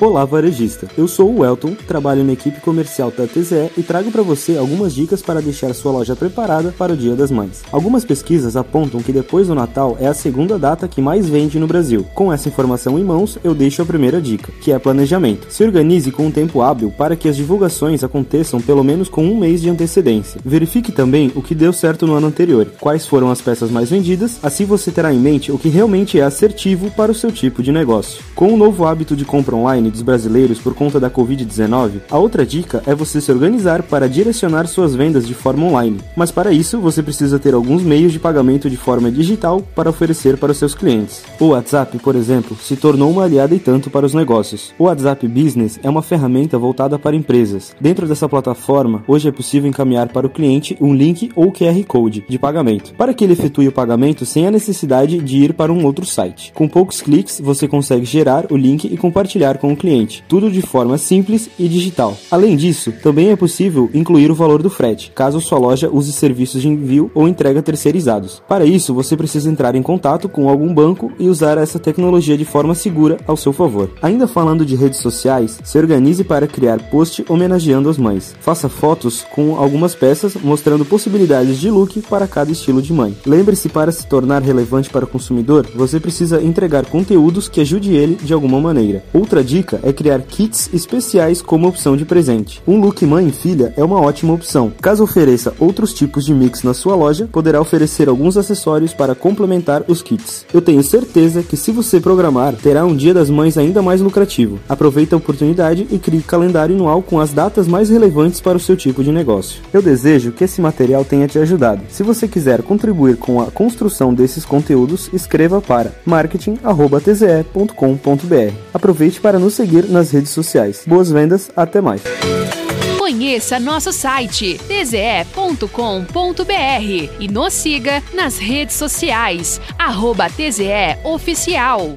Olá, varejista. Eu sou o Elton, trabalho na equipe comercial da TZE e trago para você algumas dicas para deixar sua loja preparada para o Dia das Mães. Algumas pesquisas apontam que depois do Natal é a segunda data que mais vende no Brasil. Com essa informação em mãos, eu deixo a primeira dica, que é planejamento. Se organize com um tempo hábil para que as divulgações aconteçam pelo menos com um mês de antecedência. Verifique também o que deu certo no ano anterior, quais foram as peças mais vendidas, assim você terá em mente o que realmente é assertivo para o seu tipo de negócio. Com o novo hábito de compra dos brasileiros por conta da Covid-19, a outra dica é você se organizar para direcionar suas vendas de forma online. Mas para isso, você precisa ter alguns meios de pagamento de forma digital para oferecer para os seus clientes. O WhatsApp, por exemplo, se tornou uma aliada e tanto para os negócios. O WhatsApp Business é uma ferramenta voltada para empresas. Dentro dessa plataforma, hoje é possível encaminhar para o cliente um link ou QR Code de pagamento, para que ele efetue o pagamento sem a necessidade de ir para um outro site. Com poucos cliques, você consegue gerar o link e compartilhar com o cliente, tudo de forma simples e digital. Além disso, também é possível incluir o valor do frete, caso sua loja use serviços de envio ou entrega terceirizados. Para isso, você precisa entrar em contato com algum banco e usar essa tecnologia de forma segura ao seu favor. Ainda falando de redes sociais, se organize para criar post homenageando as mães. Faça fotos com algumas peças mostrando possibilidades de look para cada estilo de mãe. Lembre-se para se tornar relevante para o consumidor, você precisa entregar conteúdos que ajude ele de alguma maneira. Outra dica dica é criar kits especiais como opção de presente. Um look mãe e filha é uma ótima opção. Caso ofereça outros tipos de mix na sua loja, poderá oferecer alguns acessórios para complementar os kits. Eu tenho certeza que se você programar, terá um Dia das Mães ainda mais lucrativo. Aproveite a oportunidade e crie calendário anual com as datas mais relevantes para o seu tipo de negócio. Eu desejo que esse material tenha te ajudado. Se você quiser contribuir com a construção desses conteúdos, escreva para marketing@tze.com.br. Aproveite para nos seguir nas redes sociais. Boas vendas, até mais. Conheça nosso site tze.com.br e nos siga nas redes sociais, arroba TZE Oficial.